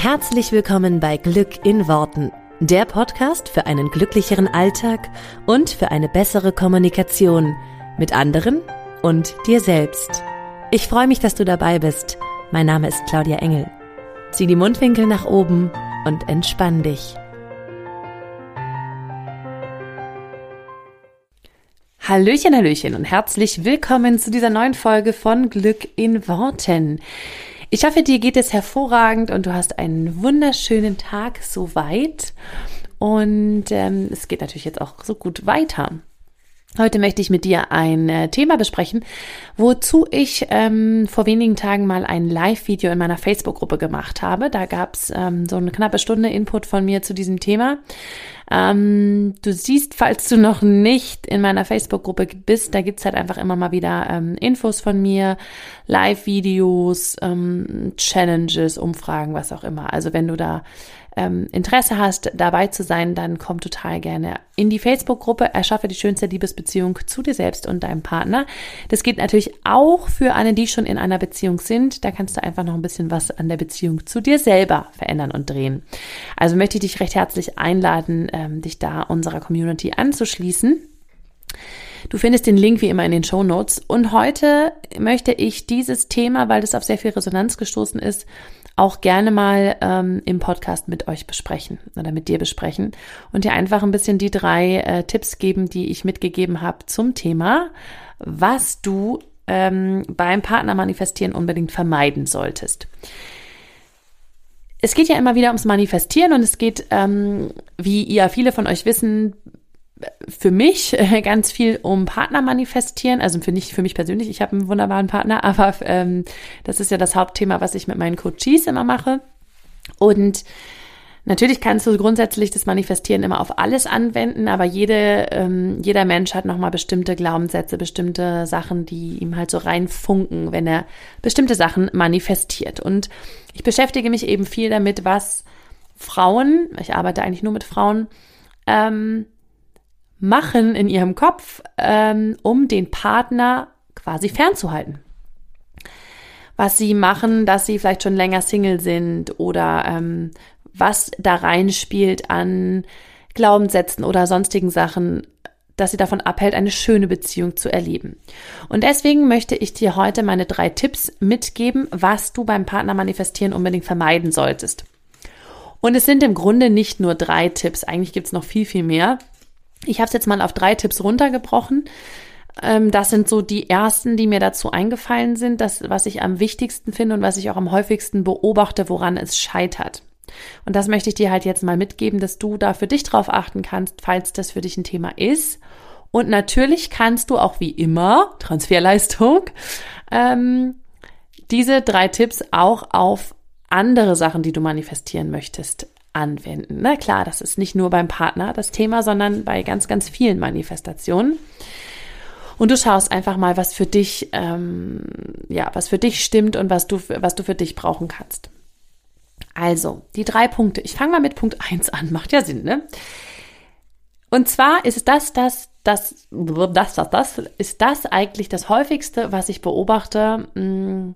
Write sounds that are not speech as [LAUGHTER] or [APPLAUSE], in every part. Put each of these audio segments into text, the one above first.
Herzlich willkommen bei Glück in Worten, der Podcast für einen glücklicheren Alltag und für eine bessere Kommunikation mit anderen und dir selbst. Ich freue mich, dass du dabei bist. Mein Name ist Claudia Engel. Zieh die Mundwinkel nach oben und entspann dich. Hallöchen, Hallöchen und herzlich willkommen zu dieser neuen Folge von Glück in Worten. Ich hoffe, dir geht es hervorragend und du hast einen wunderschönen Tag soweit. Und ähm, es geht natürlich jetzt auch so gut weiter. Heute möchte ich mit dir ein äh, Thema besprechen, wozu ich ähm, vor wenigen Tagen mal ein Live-Video in meiner Facebook-Gruppe gemacht habe. Da gab es ähm, so eine knappe Stunde Input von mir zu diesem Thema. Ähm, du siehst, falls du noch nicht in meiner Facebook-Gruppe bist, da gibt's halt einfach immer mal wieder ähm, Infos von mir, Live-Videos, ähm, Challenges, Umfragen, was auch immer. Also wenn du da ähm, Interesse hast, dabei zu sein, dann komm total gerne in die Facebook-Gruppe Erschaffe die schönste Liebesbeziehung zu dir selbst und deinem Partner. Das geht natürlich auch für alle, die schon in einer Beziehung sind. Da kannst du einfach noch ein bisschen was an der Beziehung zu dir selber verändern und drehen. Also möchte ich dich recht herzlich einladen, ähm, dich da unserer Community anzuschließen. Du findest den Link wie immer in den Show Notes. Und heute möchte ich dieses Thema, weil das auf sehr viel Resonanz gestoßen ist, auch gerne mal ähm, im Podcast mit euch besprechen oder mit dir besprechen und dir einfach ein bisschen die drei äh, Tipps geben, die ich mitgegeben habe zum Thema, was du ähm, beim Partner manifestieren unbedingt vermeiden solltest. Es geht ja immer wieder ums Manifestieren und es geht, ähm, wie ihr viele von euch wissen, für mich ganz viel um Partner manifestieren, also für nicht für mich persönlich, ich habe einen wunderbaren Partner, aber ähm, das ist ja das Hauptthema, was ich mit meinen Coaches immer mache. Und natürlich kannst du grundsätzlich das Manifestieren immer auf alles anwenden, aber jede, ähm, jeder Mensch hat nochmal bestimmte Glaubenssätze, bestimmte Sachen, die ihm halt so reinfunken, wenn er bestimmte Sachen manifestiert. Und ich beschäftige mich eben viel damit, was Frauen, ich arbeite eigentlich nur mit Frauen, ähm, machen in ihrem Kopf, ähm, um den Partner quasi fernzuhalten. Was sie machen, dass sie vielleicht schon länger Single sind oder ähm, was da reinspielt an Glaubenssätzen oder sonstigen Sachen, dass sie davon abhält, eine schöne Beziehung zu erleben. Und deswegen möchte ich dir heute meine drei Tipps mitgeben, was du beim Partner manifestieren unbedingt vermeiden solltest. Und es sind im Grunde nicht nur drei Tipps, eigentlich gibt es noch viel, viel mehr. Ich habe es jetzt mal auf drei Tipps runtergebrochen. Ähm, das sind so die ersten, die mir dazu eingefallen sind, das, was ich am wichtigsten finde und was ich auch am häufigsten beobachte, woran es scheitert. Und das möchte ich dir halt jetzt mal mitgeben, dass du da für dich drauf achten kannst, falls das für dich ein Thema ist. Und natürlich kannst du auch wie immer, Transferleistung, ähm, diese drei Tipps auch auf andere Sachen, die du manifestieren möchtest, anwenden. Na klar, das ist nicht nur beim Partner das Thema, sondern bei ganz, ganz vielen Manifestationen. Und du schaust einfach mal, was für dich, ähm, ja, was für dich stimmt und was du, was du für dich brauchen kannst. Also, die drei Punkte. Ich fange mal mit Punkt 1 an. [LAUGHS] Macht ja Sinn, ne? Und zwar ist das, das, das, das, das, das, ist das eigentlich das häufigste, was ich beobachte, mh, mm,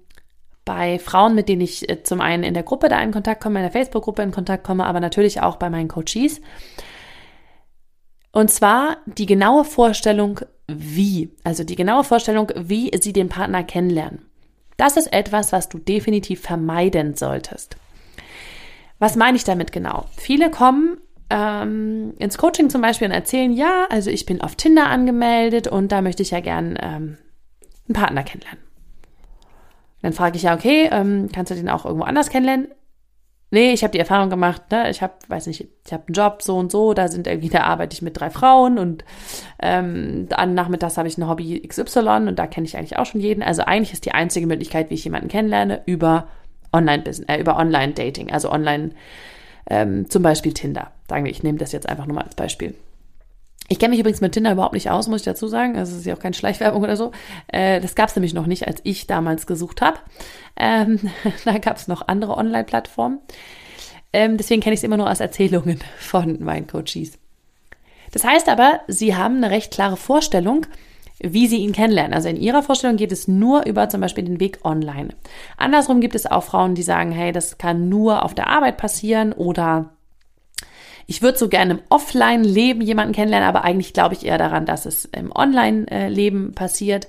bei Frauen, mit denen ich äh, zum einen in der Gruppe da in Kontakt komme, in der Facebook-Gruppe in Kontakt komme, aber natürlich auch bei meinen Coaches. Und zwar die genaue Vorstellung, wie. Also die genaue Vorstellung, wie sie den Partner kennenlernen. Das ist etwas, was du definitiv vermeiden solltest. Was meine ich damit genau? Viele kommen ähm, ins Coaching zum Beispiel und erzählen, ja, also ich bin auf Tinder angemeldet und da möchte ich ja gern ähm, einen Partner kennenlernen. Dann frage ich ja, okay, ähm, kannst du den auch irgendwo anders kennenlernen? Nee, ich habe die Erfahrung gemacht, ne? Ich habe, weiß nicht, ich habe einen Job so und so, da sind irgendwie, da arbeite ich mit drei Frauen und ähm, dann nachmittags habe ich ein Hobby XY und da kenne ich eigentlich auch schon jeden. Also eigentlich ist die einzige Möglichkeit, wie ich jemanden kennenlerne, über Online-Business, äh, über Online-Dating, also online, ähm, zum Beispiel Tinder. Sagen wir, ich nehme das jetzt einfach nur mal als Beispiel. Ich kenne mich übrigens mit Tinder überhaupt nicht aus, muss ich dazu sagen. Also es ist ja auch keine Schleichwerbung oder so. Äh, das gab es nämlich noch nicht, als ich damals gesucht habe. Ähm, [LAUGHS] da gab es noch andere Online-Plattformen. Ähm, deswegen kenne ich es immer nur aus Erzählungen [LAUGHS] von meinen Coaches. Das heißt aber, sie haben eine recht klare Vorstellung, wie sie ihn kennenlernen. Also in ihrer Vorstellung geht es nur über zum Beispiel den Weg online. Andersrum gibt es auch Frauen, die sagen, hey, das kann nur auf der Arbeit passieren oder ich würde so gerne im Offline-Leben jemanden kennenlernen, aber eigentlich glaube ich eher daran, dass es im Online-Leben passiert.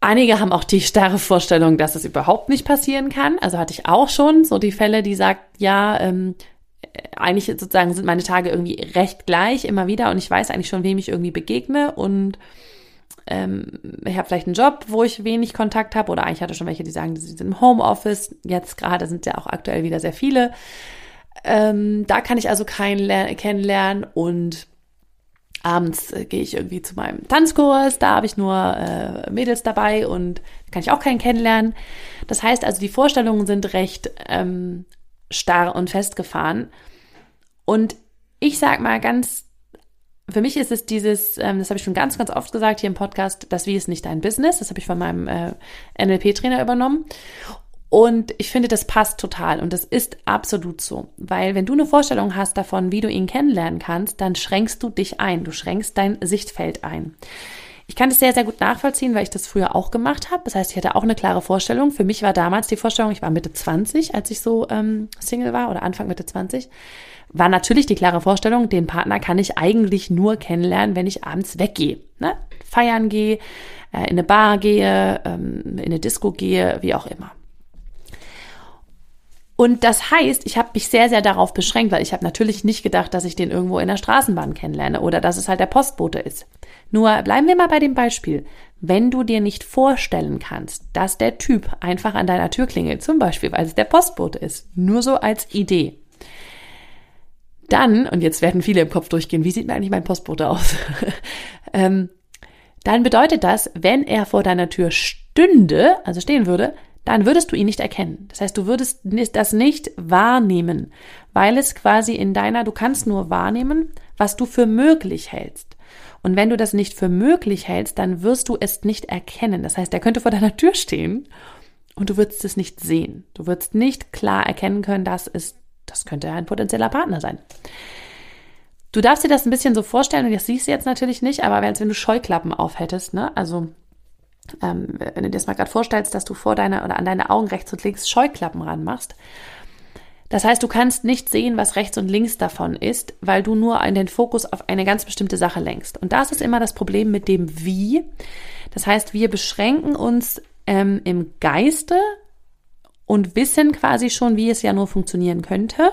Einige haben auch die starre Vorstellung, dass es überhaupt nicht passieren kann. Also hatte ich auch schon so die Fälle, die sagt, ja, ähm, eigentlich sozusagen sind meine Tage irgendwie recht gleich immer wieder und ich weiß eigentlich schon, wem ich irgendwie begegne und ähm, ich habe vielleicht einen Job, wo ich wenig Kontakt habe oder eigentlich hatte schon welche, die sagen, sie sind im Homeoffice. Jetzt gerade sind ja auch aktuell wieder sehr viele. Ähm, da kann ich also keinen kennenlernen und abends äh, gehe ich irgendwie zu meinem Tanzkurs, da habe ich nur äh, Mädels dabei und kann ich auch keinen kennenlernen. Das heißt also, die Vorstellungen sind recht ähm, starr und festgefahren. Und ich sag mal ganz, für mich ist es dieses, ähm, das habe ich schon ganz, ganz oft gesagt hier im Podcast, das Wie ist nicht dein Business. Das habe ich von meinem äh, NLP-Trainer übernommen. Und ich finde, das passt total und das ist absolut so, weil wenn du eine Vorstellung hast davon, wie du ihn kennenlernen kannst, dann schränkst du dich ein, du schränkst dein Sichtfeld ein. Ich kann das sehr, sehr gut nachvollziehen, weil ich das früher auch gemacht habe. Das heißt, ich hatte auch eine klare Vorstellung. Für mich war damals die Vorstellung, ich war Mitte 20, als ich so ähm, Single war oder Anfang Mitte 20, war natürlich die klare Vorstellung, den Partner kann ich eigentlich nur kennenlernen, wenn ich abends weggehe. Ne? Feiern gehe, äh, in eine Bar gehe, ähm, in eine Disco gehe, wie auch immer. Und das heißt, ich habe mich sehr, sehr darauf beschränkt, weil ich habe natürlich nicht gedacht, dass ich den irgendwo in der Straßenbahn kennenlerne oder dass es halt der Postbote ist. Nur bleiben wir mal bei dem Beispiel. Wenn du dir nicht vorstellen kannst, dass der Typ einfach an deiner Tür klingelt, zum Beispiel, weil es der Postbote ist, nur so als Idee, dann, und jetzt werden viele im Kopf durchgehen, wie sieht mir eigentlich mein Postbote aus? [LAUGHS] ähm, dann bedeutet das, wenn er vor deiner Tür stünde, also stehen würde, dann würdest du ihn nicht erkennen. Das heißt, du würdest das nicht wahrnehmen, weil es quasi in deiner, du kannst nur wahrnehmen, was du für möglich hältst. Und wenn du das nicht für möglich hältst, dann wirst du es nicht erkennen. Das heißt, er könnte vor [LAUGHS] deiner Tür stehen und du würdest es nicht sehen. Du würdest nicht klar erkennen können, dass es, das könnte ein potenzieller Partner sein. Du darfst dir das ein bisschen so vorstellen, und das siehst du jetzt natürlich nicht, aber wenn, wenn du Scheuklappen aufhättest, ne, also ähm, wenn du dir das mal gerade vorstellst, dass du vor deiner oder an deine Augen rechts und links Scheuklappen ranmachst. Das heißt, du kannst nicht sehen, was rechts und links davon ist, weil du nur den Fokus auf eine ganz bestimmte Sache lenkst. Und das ist immer das Problem mit dem Wie. Das heißt, wir beschränken uns ähm, im Geiste und wissen quasi schon, wie es ja nur funktionieren könnte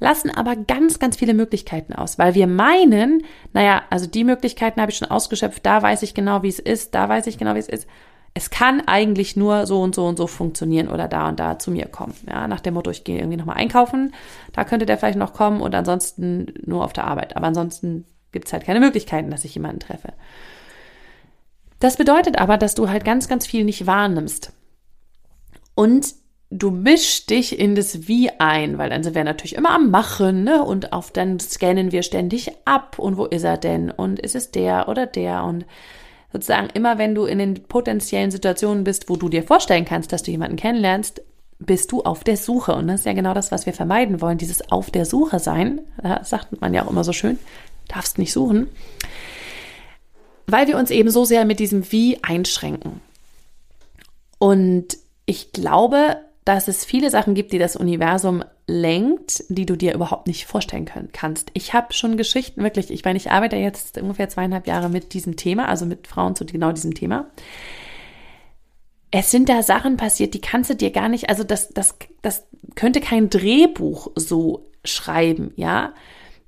lassen aber ganz, ganz viele Möglichkeiten aus, weil wir meinen, naja, also die Möglichkeiten habe ich schon ausgeschöpft, da weiß ich genau, wie es ist, da weiß ich genau, wie es ist. Es kann eigentlich nur so und so und so funktionieren oder da und da zu mir kommen. Ja, nach dem Motto, ich gehe irgendwie nochmal einkaufen, da könnte der vielleicht noch kommen und ansonsten nur auf der Arbeit. Aber ansonsten gibt es halt keine Möglichkeiten, dass ich jemanden treffe. Das bedeutet aber, dass du halt ganz, ganz viel nicht wahrnimmst. Und du mischst dich in das Wie ein, weil dann sind wir natürlich immer am Machen, ne? Und auf dann scannen wir ständig ab und wo ist er denn? Und ist es der oder der? Und sozusagen immer, wenn du in den potenziellen Situationen bist, wo du dir vorstellen kannst, dass du jemanden kennenlernst, bist du auf der Suche. Und das ist ja genau das, was wir vermeiden wollen, dieses auf der Suche sein. Da sagt man ja auch immer so schön, darfst nicht suchen. Weil wir uns eben so sehr mit diesem Wie einschränken. Und ich glaube, dass es viele Sachen gibt, die das Universum lenkt, die du dir überhaupt nicht vorstellen können, kannst. Ich habe schon Geschichten, wirklich, ich meine, ich arbeite jetzt ungefähr zweieinhalb Jahre mit diesem Thema, also mit Frauen zu genau diesem Thema. Es sind da Sachen passiert, die kannst du dir gar nicht, also das, das, das könnte kein Drehbuch so schreiben, ja.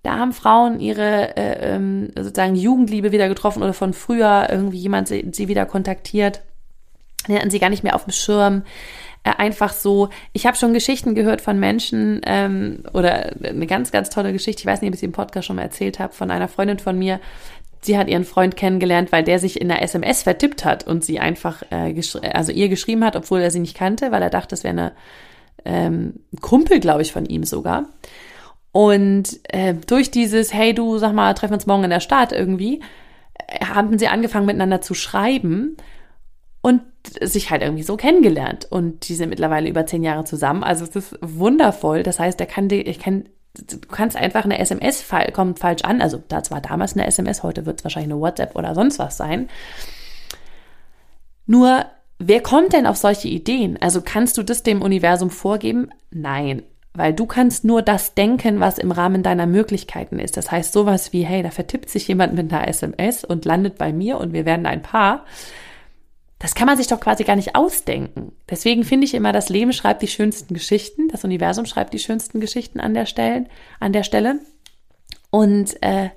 Da haben Frauen ihre äh, ähm, sozusagen Jugendliebe wieder getroffen oder von früher irgendwie jemand sie, sie wieder kontaktiert. Den hatten sie gar nicht mehr auf dem Schirm einfach so, ich habe schon Geschichten gehört von Menschen ähm, oder eine ganz, ganz tolle Geschichte, ich weiß nicht, ob ich sie im Podcast schon mal erzählt habe, von einer Freundin von mir, sie hat ihren Freund kennengelernt, weil der sich in der SMS vertippt hat und sie einfach, äh, also ihr geschrieben hat, obwohl er sie nicht kannte, weil er dachte, es wäre eine ähm, Kumpel, glaube ich, von ihm sogar. Und äh, durch dieses, hey du, sag mal, treffen wir uns morgen in der Stadt irgendwie, äh, haben sie angefangen miteinander zu schreiben und sich halt irgendwie so kennengelernt. Und die sind mittlerweile über zehn Jahre zusammen. Also es ist wundervoll. Das heißt, er kann, ich kann du kannst einfach eine SMS kommt falsch an. Also das war damals eine SMS, heute wird es wahrscheinlich eine WhatsApp oder sonst was sein. Nur, wer kommt denn auf solche Ideen? Also kannst du das dem Universum vorgeben? Nein, weil du kannst nur das denken, was im Rahmen deiner Möglichkeiten ist. Das heißt sowas wie, hey, da vertippt sich jemand mit einer SMS und landet bei mir und wir werden ein Paar. Das kann man sich doch quasi gar nicht ausdenken. Deswegen finde ich immer, das Leben schreibt die schönsten Geschichten, das Universum schreibt die schönsten Geschichten an der Stelle, an der Stelle. Und äh,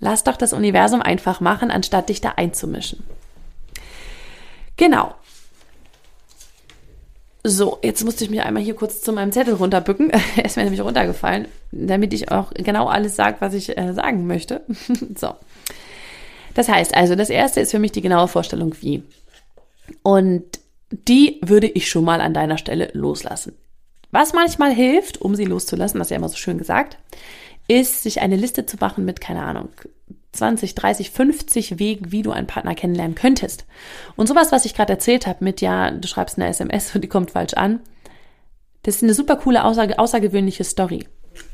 lass doch das Universum einfach machen, anstatt dich da einzumischen. Genau. So, jetzt musste ich mich einmal hier kurz zu meinem Zettel runterbücken. [LAUGHS] er ist mir nämlich runtergefallen, damit ich auch genau alles sage, was ich äh, sagen möchte. [LAUGHS] so. Das heißt also, das erste ist für mich die genaue Vorstellung, wie. Und die würde ich schon mal an deiner Stelle loslassen. Was manchmal hilft, um sie loszulassen, das ist ja immer so schön gesagt, ist, sich eine Liste zu machen mit, keine Ahnung, 20, 30, 50 Wegen, wie du einen Partner kennenlernen könntest. Und sowas, was ich gerade erzählt habe, mit ja, du schreibst eine SMS und die kommt falsch an, das ist eine super coole, außer, außergewöhnliche Story.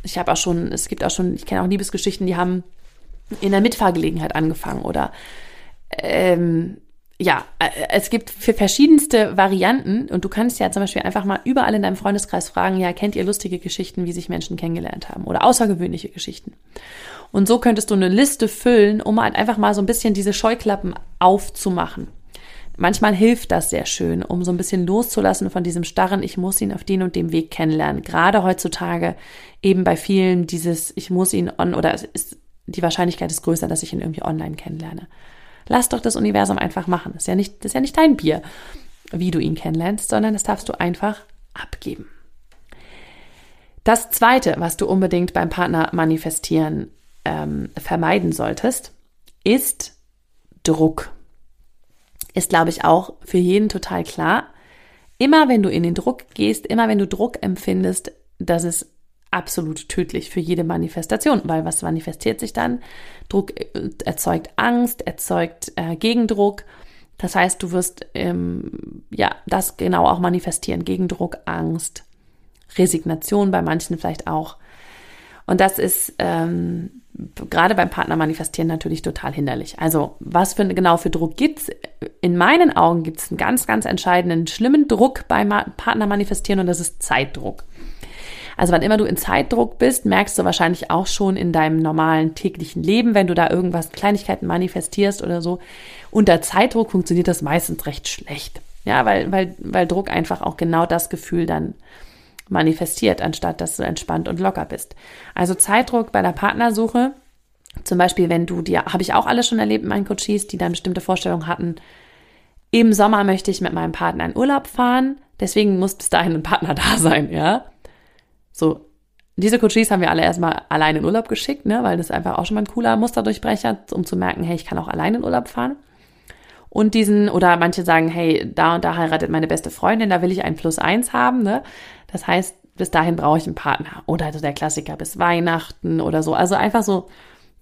Ich habe auch schon, es gibt auch schon, ich kenne auch Liebesgeschichten, die haben in der Mitfahrgelegenheit angefangen oder ähm, ja, äh, es gibt für verschiedenste Varianten und du kannst ja zum Beispiel einfach mal überall in deinem Freundeskreis fragen, ja, kennt ihr lustige Geschichten, wie sich Menschen kennengelernt haben oder außergewöhnliche Geschichten? Und so könntest du eine Liste füllen, um halt einfach mal so ein bisschen diese Scheuklappen aufzumachen. Manchmal hilft das sehr schön, um so ein bisschen loszulassen von diesem starren, ich muss ihn auf den und dem Weg kennenlernen. Gerade heutzutage eben bei vielen dieses, ich muss ihn on oder ist, die Wahrscheinlichkeit ist größer, dass ich ihn irgendwie online kennenlerne. Lass doch das Universum einfach machen. Das ist ja nicht, das ist ja nicht dein Bier, wie du ihn kennenlernst, sondern das darfst du einfach abgeben. Das zweite, was du unbedingt beim Partner manifestieren ähm, vermeiden solltest, ist Druck. Ist, glaube ich, auch für jeden total klar. Immer wenn du in den Druck gehst, immer wenn du Druck empfindest, das ist absolut tödlich für jede Manifestation, weil was manifestiert sich dann? Druck äh, erzeugt Angst, erzeugt äh, Gegendruck. Das heißt, du wirst ähm, ja das genau auch manifestieren: Gegendruck, Angst, Resignation bei manchen vielleicht auch. Und das ist ähm, gerade beim Partner manifestieren natürlich total hinderlich. Also was für genau für Druck gibt's? In meinen Augen gibt es einen ganz, ganz entscheidenden, schlimmen Druck beim Partner manifestieren und das ist Zeitdruck. Also wann immer du in Zeitdruck bist, merkst du wahrscheinlich auch schon in deinem normalen täglichen Leben, wenn du da irgendwas, Kleinigkeiten manifestierst oder so. Unter Zeitdruck funktioniert das meistens recht schlecht. Ja, weil, weil, weil Druck einfach auch genau das Gefühl dann manifestiert, anstatt dass du entspannt und locker bist. Also Zeitdruck bei der Partnersuche, zum Beispiel, wenn du dir, habe ich auch alles schon erlebt in meinen Coaches, die dann bestimmte Vorstellungen hatten, im Sommer möchte ich mit meinem Partner in Urlaub fahren, deswegen muss bis dahin ein Partner [LAUGHS] da sein, ja. So, diese Coaches haben wir alle erstmal allein in Urlaub geschickt, ne, weil das einfach auch schon mal ein cooler Musterdurchbrecher, um zu merken, hey, ich kann auch allein in Urlaub fahren. Und diesen, oder manche sagen, hey, da und da heiratet meine beste Freundin, da will ich ein Plus eins haben, ne. Das heißt, bis dahin brauche ich einen Partner. Oder also der Klassiker bis Weihnachten oder so. Also einfach so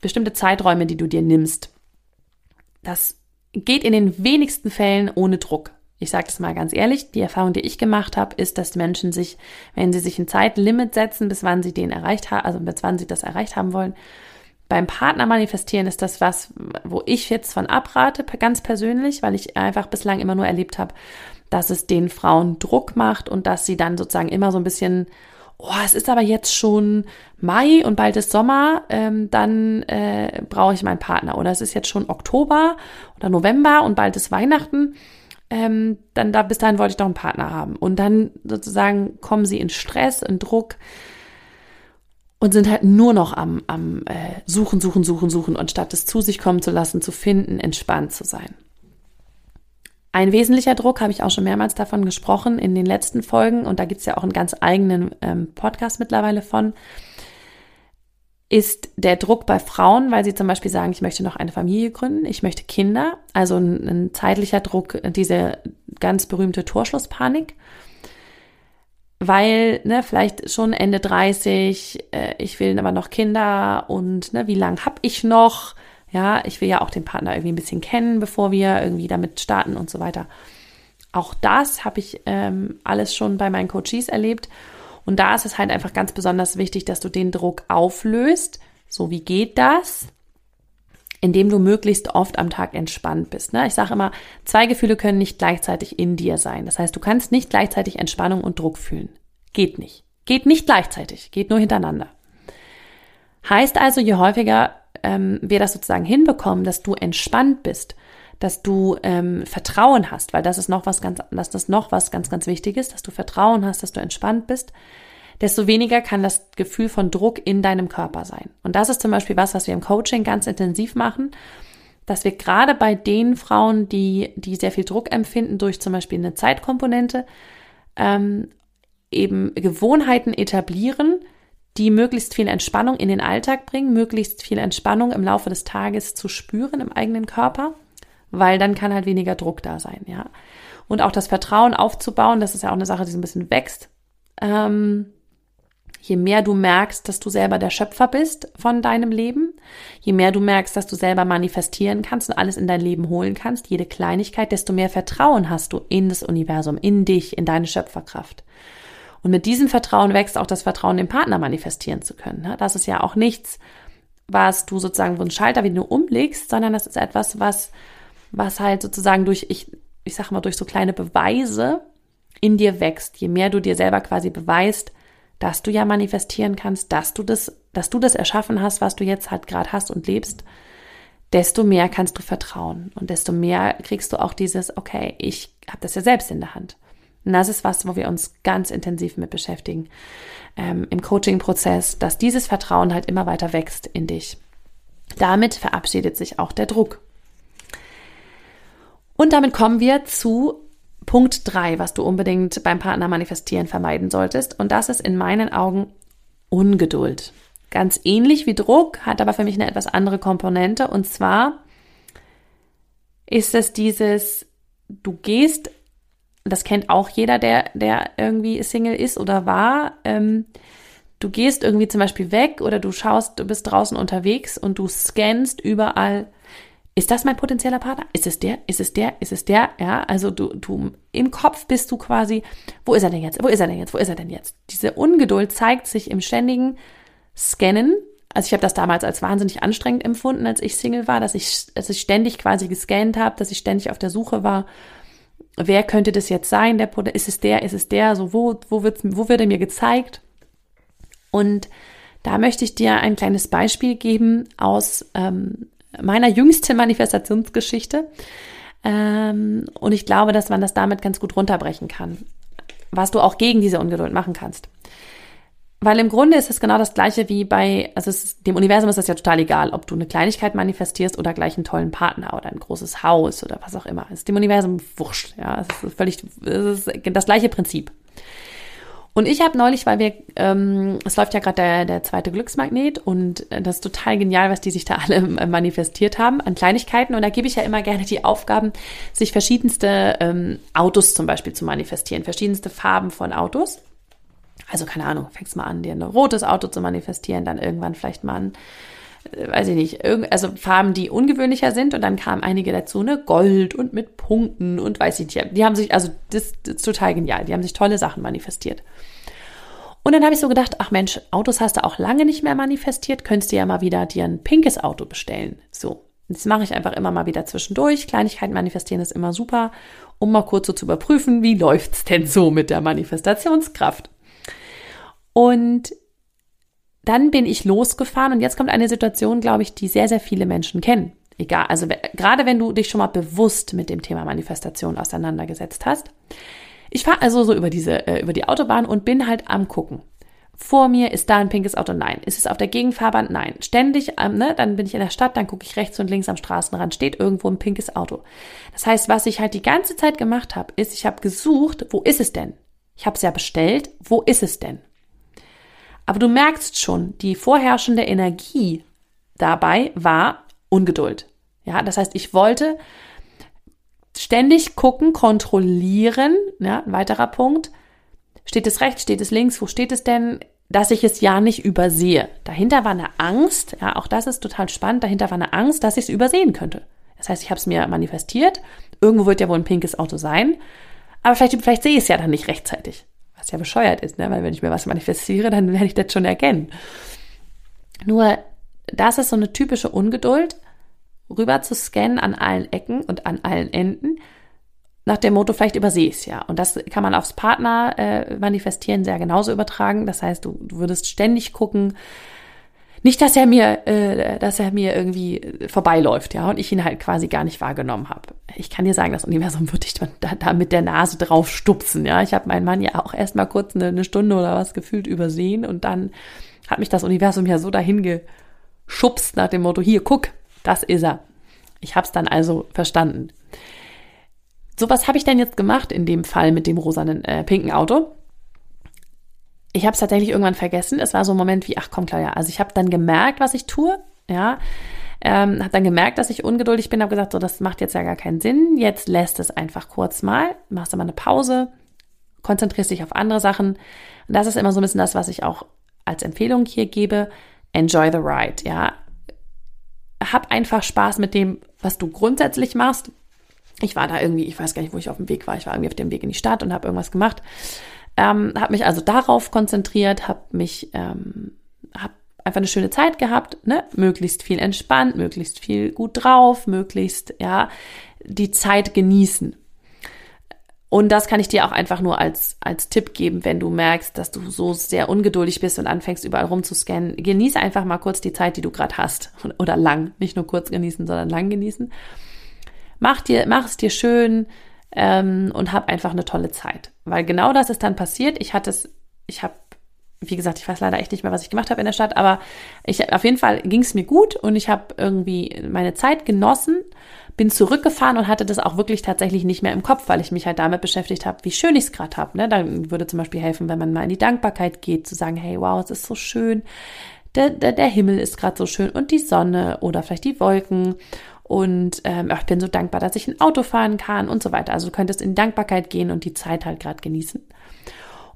bestimmte Zeiträume, die du dir nimmst. Das geht in den wenigsten Fällen ohne Druck. Ich sage das mal ganz ehrlich, die Erfahrung, die ich gemacht habe, ist, dass Menschen sich, wenn sie sich ein Zeitlimit setzen, bis wann sie den erreicht haben, also bis wann sie das erreicht haben wollen, beim Partner manifestieren ist das was, wo ich jetzt von abrate, ganz persönlich, weil ich einfach bislang immer nur erlebt habe, dass es den Frauen Druck macht und dass sie dann sozusagen immer so ein bisschen, oh, es ist aber jetzt schon Mai und bald ist Sommer, ähm, dann äh, brauche ich meinen Partner. Oder es ist jetzt schon Oktober oder November und bald ist Weihnachten. Ähm, dann da bis dahin wollte ich doch einen Partner haben. Und dann sozusagen kommen sie in Stress, in Druck und sind halt nur noch am, am äh, Suchen, Suchen, Suchen, Suchen und statt es zu sich kommen zu lassen, zu finden, entspannt zu sein. Ein wesentlicher Druck, habe ich auch schon mehrmals davon gesprochen in den letzten Folgen, und da gibt es ja auch einen ganz eigenen ähm, Podcast mittlerweile von, ist der Druck bei Frauen, weil sie zum Beispiel sagen, ich möchte noch eine Familie gründen, ich möchte Kinder, also ein, ein zeitlicher Druck, diese ganz berühmte Torschlusspanik, weil ne, vielleicht schon Ende 30, äh, ich will aber noch Kinder und ne, wie lange habe ich noch? Ja, ich will ja auch den Partner irgendwie ein bisschen kennen, bevor wir irgendwie damit starten und so weiter. Auch das habe ich ähm, alles schon bei meinen Coaches erlebt. Und da ist es halt einfach ganz besonders wichtig, dass du den Druck auflöst. So, wie geht das? Indem du möglichst oft am Tag entspannt bist. Ne? Ich sage immer, zwei Gefühle können nicht gleichzeitig in dir sein. Das heißt, du kannst nicht gleichzeitig Entspannung und Druck fühlen. Geht nicht. Geht nicht gleichzeitig. Geht nur hintereinander. Heißt also, je häufiger ähm, wir das sozusagen hinbekommen, dass du entspannt bist, dass du ähm, Vertrauen hast, weil das ist noch was ganz, dass das noch was ganz, ganz wichtig ist, dass du Vertrauen hast, dass du entspannt bist, desto weniger kann das Gefühl von Druck in deinem Körper sein. Und das ist zum Beispiel was, was wir im Coaching ganz intensiv machen, dass wir gerade bei den Frauen, die, die sehr viel Druck empfinden durch zum Beispiel eine Zeitkomponente, ähm, eben Gewohnheiten etablieren, die möglichst viel Entspannung in den Alltag bringen, möglichst viel Entspannung im Laufe des Tages zu spüren im eigenen Körper, weil dann kann halt weniger Druck da sein, ja. Und auch das Vertrauen aufzubauen, das ist ja auch eine Sache, die so ein bisschen wächst. Ähm, je mehr du merkst, dass du selber der Schöpfer bist von deinem Leben, je mehr du merkst, dass du selber manifestieren kannst und alles in dein Leben holen kannst, jede Kleinigkeit, desto mehr Vertrauen hast du in das Universum, in dich, in deine Schöpferkraft. Und mit diesem Vertrauen wächst auch das Vertrauen, den Partner manifestieren zu können. Ne? Das ist ja auch nichts, was du sozusagen wo ein Schalter wie du umlegst, sondern das ist etwas, was, was halt sozusagen durch, ich, ich sag mal, durch so kleine Beweise in dir wächst. Je mehr du dir selber quasi beweist, dass du ja manifestieren kannst, dass du das, dass du das erschaffen hast, was du jetzt halt gerade hast und lebst, desto mehr kannst du vertrauen und desto mehr kriegst du auch dieses, okay, ich habe das ja selbst in der Hand. Und das ist was, wo wir uns ganz intensiv mit beschäftigen ähm, im Coaching-Prozess, dass dieses Vertrauen halt immer weiter wächst in dich. Damit verabschiedet sich auch der Druck. Und damit kommen wir zu Punkt drei, was du unbedingt beim Partner manifestieren vermeiden solltest. Und das ist in meinen Augen Ungeduld. Ganz ähnlich wie Druck, hat aber für mich eine etwas andere Komponente. Und zwar ist es dieses, du gehst das kennt auch jeder, der, der irgendwie Single ist oder war. Ähm, du gehst irgendwie zum Beispiel weg oder du schaust, du bist draußen unterwegs und du scannst überall. Ist das mein potenzieller Partner? Ist es der? Ist es der? Ist es der? Ja, also du, du, im Kopf bist du quasi, wo ist er denn jetzt? Wo ist er denn jetzt? Wo ist er denn jetzt? Diese Ungeduld zeigt sich im ständigen Scannen. Also ich habe das damals als wahnsinnig anstrengend empfunden, als ich Single war, dass ich, dass ich ständig quasi gescannt habe, dass ich ständig auf der Suche war wer könnte das jetzt sein? Der, ist es der? Ist es der? So, wo, wo, wird's, wo wird er mir gezeigt? Und da möchte ich dir ein kleines Beispiel geben aus ähm, meiner jüngsten Manifestationsgeschichte. Ähm, und ich glaube, dass man das damit ganz gut runterbrechen kann, was du auch gegen diese Ungeduld machen kannst. Weil im Grunde ist es genau das gleiche wie bei, also es, dem Universum ist das ja total egal, ob du eine Kleinigkeit manifestierst oder gleich einen tollen Partner oder ein großes Haus oder was auch immer. Es ist dem Universum wurscht. Ja, es ist völlig, es ist das gleiche Prinzip. Und ich habe neulich, weil wir, ähm, es läuft ja gerade der, der zweite Glücksmagnet und das ist total genial, was die sich da alle manifestiert haben an Kleinigkeiten. Und da gebe ich ja immer gerne die Aufgaben, sich verschiedenste ähm, Autos zum Beispiel zu manifestieren, verschiedenste Farben von Autos. Also keine Ahnung, fängst mal an, dir ein rotes Auto zu manifestieren, dann irgendwann vielleicht mal ein, äh, weiß ich nicht, also Farben, die ungewöhnlicher sind und dann kamen einige dazu, ne, Gold und mit Punkten und weiß ich nicht, die haben sich, also das, das ist total genial, die haben sich tolle Sachen manifestiert. Und dann habe ich so gedacht, ach Mensch, Autos hast du auch lange nicht mehr manifestiert, könntest du ja mal wieder dir ein pinkes Auto bestellen. So, das mache ich einfach immer mal wieder zwischendurch. Kleinigkeiten manifestieren ist immer super, um mal kurz so zu überprüfen, wie [LAUGHS] läuft's denn so mit der Manifestationskraft. Und dann bin ich losgefahren und jetzt kommt eine Situation, glaube ich, die sehr, sehr viele Menschen kennen. Egal, also gerade wenn du dich schon mal bewusst mit dem Thema Manifestation auseinandergesetzt hast. Ich fahre also so über diese, äh, über die Autobahn und bin halt am gucken. Vor mir ist da ein pinkes Auto? Nein. Ist es auf der Gegenfahrbahn? Nein. Ständig, ähm, ne, dann bin ich in der Stadt, dann gucke ich rechts und links am Straßenrand, steht irgendwo ein pinkes Auto. Das heißt, was ich halt die ganze Zeit gemacht habe, ist, ich habe gesucht, wo ist es denn? Ich habe es ja bestellt, wo ist es denn? Aber du merkst schon, die vorherrschende Energie dabei war Ungeduld. Ja, das heißt, ich wollte ständig gucken, kontrollieren, ja, ein weiterer Punkt. Steht es rechts, steht es links, wo steht es denn, dass ich es ja nicht übersehe. Dahinter war eine Angst, ja, auch das ist total spannend, dahinter war eine Angst, dass ich es übersehen könnte. Das heißt, ich habe es mir manifestiert, irgendwo wird ja wohl ein pinkes Auto sein, aber vielleicht, vielleicht sehe ich es ja dann nicht rechtzeitig. Was ja bescheuert ist, ne? weil wenn ich mir was manifestiere, dann werde ich das schon erkennen. Nur, das ist so eine typische Ungeduld, rüber zu scannen an allen Ecken und an allen Enden nach dem Motto, vielleicht übersehe ich es ja. Und das kann man aufs Partner äh, manifestieren sehr genauso übertragen. Das heißt, du, du würdest ständig gucken, nicht, dass er mir, äh, dass er mir irgendwie vorbeiläuft, ja, und ich ihn halt quasi gar nicht wahrgenommen habe. Ich kann dir sagen, das Universum [LAUGHS] würde ich da, da mit der Nase drauf stupsen, ja. Ich habe meinen Mann ja auch erst mal kurz eine, eine Stunde oder was gefühlt übersehen und dann hat mich das Universum ja so dahin geschubst nach dem Motto, hier, guck, das ist er. Ich habe es dann also verstanden. So was habe ich denn jetzt gemacht in dem Fall mit dem rosanen, äh, pinken Auto? Ich habe es tatsächlich irgendwann vergessen. Es war so ein Moment wie, ach komm, Claudia, also ich habe dann gemerkt, was ich tue, ja, ähm, habe dann gemerkt, dass ich ungeduldig bin, habe gesagt, so, das macht jetzt ja gar keinen Sinn. Jetzt lässt es einfach kurz mal, machst mal eine Pause, konzentrierst dich auf andere Sachen. Und das ist immer so ein bisschen das, was ich auch als Empfehlung hier gebe. Enjoy the ride, ja. Hab einfach Spaß mit dem, was du grundsätzlich machst. Ich war da irgendwie, ich weiß gar nicht, wo ich auf dem Weg war. Ich war irgendwie auf dem Weg in die Stadt und habe irgendwas gemacht. Ähm, habe mich also darauf konzentriert, habe mich, ähm, habe einfach eine schöne Zeit gehabt, ne? möglichst viel entspannt, möglichst viel gut drauf, möglichst ja die Zeit genießen. Und das kann ich dir auch einfach nur als, als Tipp geben, wenn du merkst, dass du so sehr ungeduldig bist und anfängst, überall rumzuscannen. Genieße einfach mal kurz die Zeit, die du gerade hast. [LAUGHS] Oder lang. Nicht nur kurz genießen, sondern lang genießen. Mach, dir, mach es dir schön, ähm, und habe einfach eine tolle Zeit. Weil genau das ist dann passiert. Ich hatte es, ich habe, wie gesagt, ich weiß leider echt nicht mehr, was ich gemacht habe in der Stadt, aber ich auf jeden Fall ging es mir gut und ich habe irgendwie meine Zeit genossen, bin zurückgefahren und hatte das auch wirklich tatsächlich nicht mehr im Kopf, weil ich mich halt damit beschäftigt habe, wie schön ich es gerade habe. Ne? Dann würde zum Beispiel helfen, wenn man mal in die Dankbarkeit geht, zu sagen, hey, wow, es ist so schön. Der, der, der Himmel ist gerade so schön und die Sonne oder vielleicht die Wolken und ähm, ich bin so dankbar, dass ich ein Auto fahren kann und so weiter. Also du könntest in Dankbarkeit gehen und die Zeit halt gerade genießen.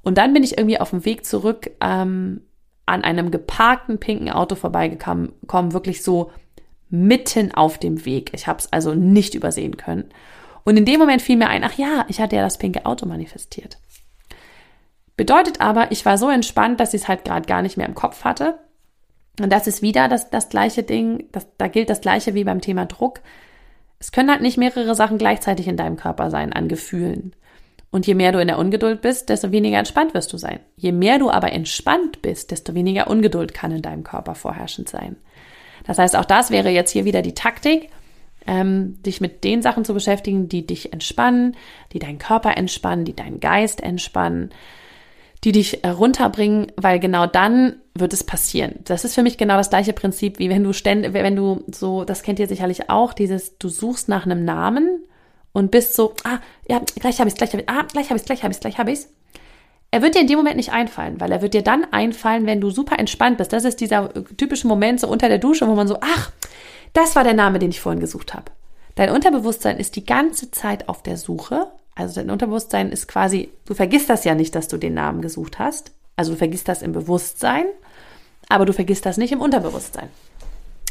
Und dann bin ich irgendwie auf dem Weg zurück ähm, an einem geparkten pinken Auto vorbeigekommen, wirklich so mitten auf dem Weg. Ich habe es also nicht übersehen können. Und in dem Moment fiel mir ein, ach ja, ich hatte ja das pinke Auto manifestiert. Bedeutet aber, ich war so entspannt, dass ich es halt gerade gar nicht mehr im Kopf hatte und das ist wieder das, das gleiche Ding, das, da gilt das gleiche wie beim Thema Druck. Es können halt nicht mehrere Sachen gleichzeitig in deinem Körper sein an Gefühlen. Und je mehr du in der Ungeduld bist, desto weniger entspannt wirst du sein. Je mehr du aber entspannt bist, desto weniger Ungeduld kann in deinem Körper vorherrschend sein. Das heißt, auch das wäre jetzt hier wieder die Taktik, ähm, dich mit den Sachen zu beschäftigen, die dich entspannen, die deinen Körper entspannen, die deinen Geist entspannen, die dich runterbringen, weil genau dann wird es passieren. Das ist für mich genau das gleiche Prinzip, wie wenn du ständig, wenn du so, das kennt ihr sicherlich auch, dieses, du suchst nach einem Namen und bist so, ah, ja, gleich habe ich gleich habe ich, ah, gleich habe ich gleich habe ich gleich habe ich Er wird dir in dem Moment nicht einfallen, weil er wird dir dann einfallen, wenn du super entspannt bist. Das ist dieser typische Moment so unter der Dusche, wo man so, ach, das war der Name, den ich vorhin gesucht habe. Dein Unterbewusstsein ist die ganze Zeit auf der Suche also dein Unterbewusstsein ist quasi, du vergisst das ja nicht, dass du den Namen gesucht hast. Also du vergisst das im Bewusstsein, aber du vergisst das nicht im Unterbewusstsein.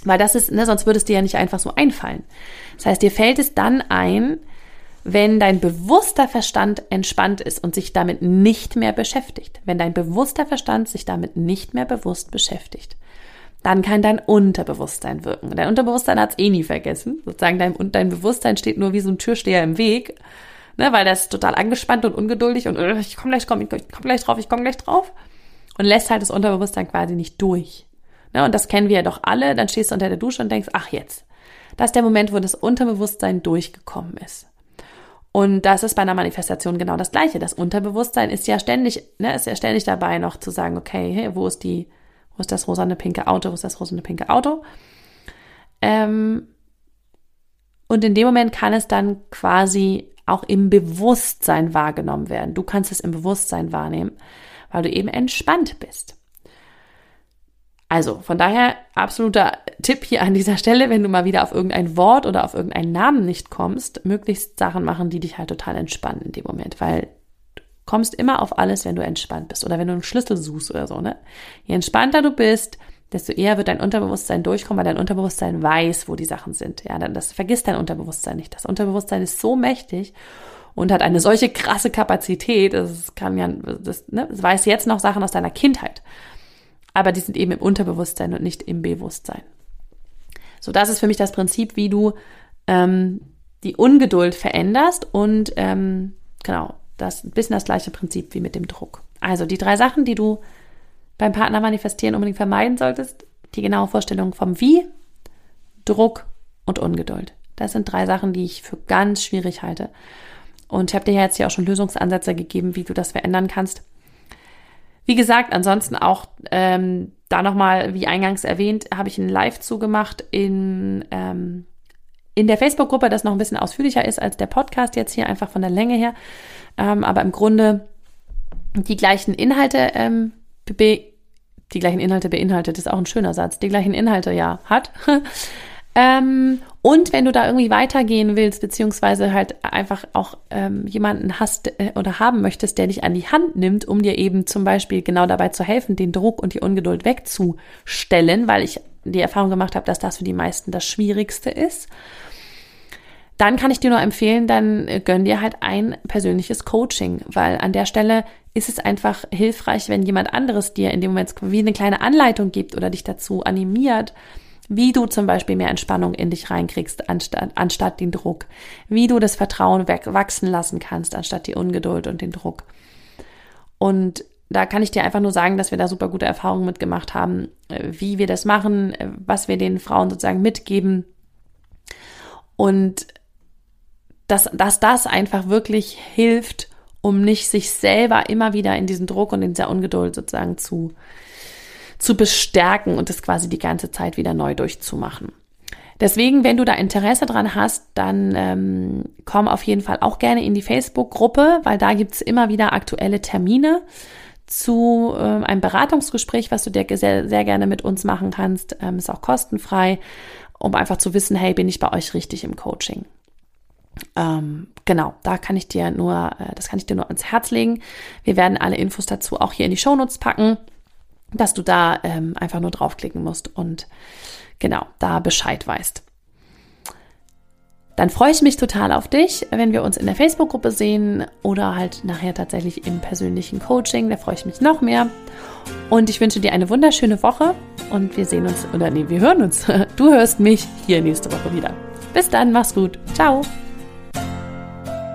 Weil das ist, ne, sonst würde es dir ja nicht einfach so einfallen. Das heißt, dir fällt es dann ein, wenn dein bewusster Verstand entspannt ist und sich damit nicht mehr beschäftigt. Wenn dein bewusster Verstand sich damit nicht mehr bewusst beschäftigt. Dann kann dein Unterbewusstsein wirken. Dein Unterbewusstsein hat es eh nie vergessen. Sozusagen dein, dein Bewusstsein steht nur wie so ein Türsteher im Weg ne, weil der ist total angespannt und ungeduldig und äh, ich komme gleich, komm, ich komm gleich drauf, ich komme gleich drauf und lässt halt das Unterbewusstsein quasi nicht durch. Ne, und das kennen wir ja doch alle, dann stehst du unter der Dusche und denkst, ach jetzt, das ist der Moment, wo das Unterbewusstsein durchgekommen ist. Und das ist bei einer Manifestation genau das Gleiche. Das Unterbewusstsein ist ja ständig, ne, ist ja ständig dabei, noch zu sagen, okay, hey, wo ist die, wo ist das rosane pinke Auto, wo ist das rosane pinke Auto? Ähm, und in dem Moment kann es dann quasi auch im Bewusstsein wahrgenommen werden. Du kannst es im Bewusstsein wahrnehmen, weil du eben entspannt bist. Also von daher absoluter Tipp hier an dieser Stelle, wenn du mal wieder auf irgendein Wort oder auf irgendeinen Namen nicht kommst, möglichst Sachen machen, die dich halt total entspannen in dem Moment, weil du kommst immer auf alles, wenn du entspannt bist oder wenn du einen Schlüssel suchst oder so, ne? Je entspannter du bist, desto eher wird dein Unterbewusstsein durchkommen, weil dein Unterbewusstsein weiß, wo die Sachen sind. Ja, das vergisst dein Unterbewusstsein nicht. Das Unterbewusstsein ist so mächtig und hat eine solche krasse Kapazität, das kann ja, das, ne, das weiß jetzt noch Sachen aus deiner Kindheit. Aber die sind eben im Unterbewusstsein und nicht im Bewusstsein. So, das ist für mich das Prinzip, wie du ähm, die Ungeduld veränderst und ähm, genau, das ein bisschen das gleiche Prinzip wie mit dem Druck. Also die drei Sachen, die du beim Partner manifestieren unbedingt vermeiden solltest, die genaue Vorstellung vom Wie, Druck und Ungeduld. Das sind drei Sachen, die ich für ganz schwierig halte. Und ich habe dir jetzt ja auch schon Lösungsansätze gegeben, wie du das verändern kannst. Wie gesagt, ansonsten auch ähm, da nochmal, wie eingangs erwähnt, habe ich ein Live zugemacht in, ähm, in der Facebook-Gruppe, das noch ein bisschen ausführlicher ist als der Podcast jetzt hier, einfach von der Länge her. Ähm, aber im Grunde die gleichen Inhalte, ähm, be die gleichen Inhalte beinhaltet, ist auch ein schöner Satz, die gleichen Inhalte ja hat. [LAUGHS] Ähm, und wenn du da irgendwie weitergehen willst, beziehungsweise halt einfach auch ähm, jemanden hast äh, oder haben möchtest, der dich an die Hand nimmt, um dir eben zum Beispiel genau dabei zu helfen, den Druck und die Ungeduld wegzustellen, weil ich die Erfahrung gemacht habe, dass das für die meisten das Schwierigste ist, dann kann ich dir nur empfehlen, dann äh, gönn dir halt ein persönliches Coaching, weil an der Stelle ist es einfach hilfreich, wenn jemand anderes dir in dem Moment wie eine kleine Anleitung gibt oder dich dazu animiert, wie du zum Beispiel mehr Entspannung in dich reinkriegst, anstatt, anstatt den Druck. Wie du das Vertrauen wachsen lassen kannst, anstatt die Ungeduld und den Druck. Und da kann ich dir einfach nur sagen, dass wir da super gute Erfahrungen mitgemacht haben, äh, wie wir das machen, äh, was wir den Frauen sozusagen mitgeben. Und dass, dass das einfach wirklich hilft, um nicht sich selber immer wieder in diesen Druck und in dieser Ungeduld sozusagen zu, zu bestärken und es quasi die ganze Zeit wieder neu durchzumachen. Deswegen, wenn du da Interesse dran hast, dann ähm, komm auf jeden Fall auch gerne in die Facebook-Gruppe, weil da gibt's immer wieder aktuelle Termine zu äh, einem Beratungsgespräch, was du dir sehr, sehr gerne mit uns machen kannst. Ähm, ist auch kostenfrei, um einfach zu wissen, hey, bin ich bei euch richtig im Coaching? Ähm, genau, da kann ich dir nur, äh, das kann ich dir nur ans Herz legen. Wir werden alle Infos dazu auch hier in die Shownotes packen dass du da ähm, einfach nur draufklicken musst und genau da Bescheid weißt. Dann freue ich mich total auf dich, wenn wir uns in der Facebook-Gruppe sehen oder halt nachher tatsächlich im persönlichen Coaching. Da freue ich mich noch mehr. Und ich wünsche dir eine wunderschöne Woche und wir sehen uns, oder nee, wir hören uns. [LAUGHS] Du hörst mich hier nächste Woche wieder. Bis dann, mach's gut. Ciao.